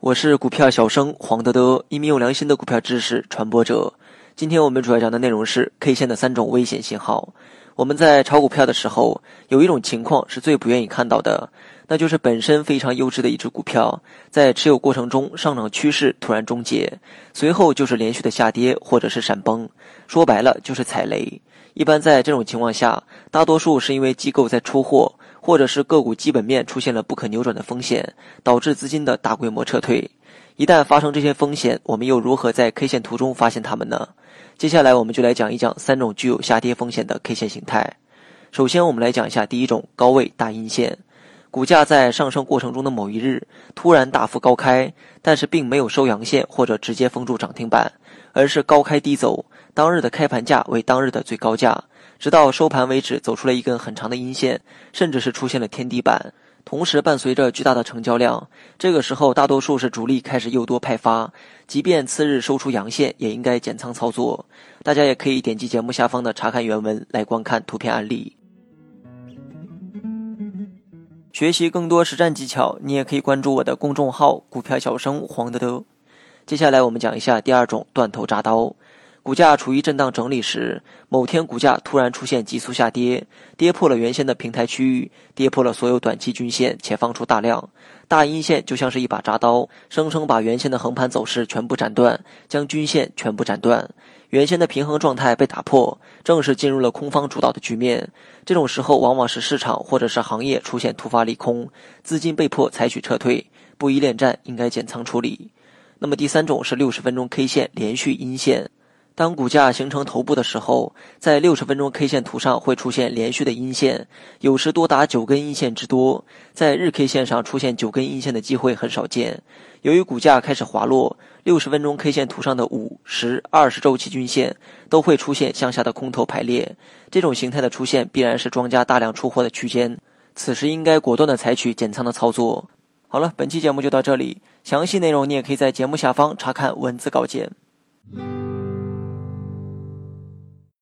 我是股票小生黄德德，一名有良心的股票知识传播者。今天我们主要讲的内容是 K 线的三种危险信号。我们在炒股票的时候，有一种情况是最不愿意看到的，那就是本身非常优质的一只股票，在持有过程中上涨趋势突然终结，随后就是连续的下跌或者是闪崩，说白了就是踩雷。一般在这种情况下，大多数是因为机构在出货，或者是个股基本面出现了不可扭转的风险，导致资金的大规模撤退。一旦发生这些风险，我们又如何在 K 线图中发现它们呢？接下来我们就来讲一讲三种具有下跌风险的 K 线形态。首先，我们来讲一下第一种高位大阴线，股价在上升过程中的某一日突然大幅高开，但是并没有收阳线或者直接封住涨停板，而是高开低走，当日的开盘价为当日的最高价，直到收盘为止走出了一根很长的阴线，甚至是出现了天地板。同时伴随着巨大的成交量，这个时候大多数是主力开始诱多派发，即便次日收出阳线，也应该减仓操作。大家也可以点击节目下方的查看原文来观看图片案例，学习更多实战技巧。你也可以关注我的公众号“股票小生黄德德”。接下来我们讲一下第二种断头铡刀。股价处于震荡整理时，某天股价突然出现急速下跌，跌破了原先的平台区域，跌破了所有短期均线，且放出大量大阴线，就像是一把铡刀，生生把原先的横盘走势全部斩断，将均线全部斩断，原先的平衡状态被打破，正式进入了空方主导的局面。这种时候，往往是市场或者是行业出现突发利空，资金被迫采取撤退，不宜恋战，应该减仓处理。那么第三种是六十分钟 K 线连续阴线。当股价形成头部的时候，在六十分钟 K 线图上会出现连续的阴线，有时多达九根阴线之多。在日 K 线上出现九根阴线的机会很少见。由于股价开始滑落，六十分钟 K 线图上的五十二十周期均线都会出现向下的空头排列。这种形态的出现必然是庄家大量出货的区间，此时应该果断的采取减仓的操作。好了，本期节目就到这里，详细内容你也可以在节目下方查看文字稿件。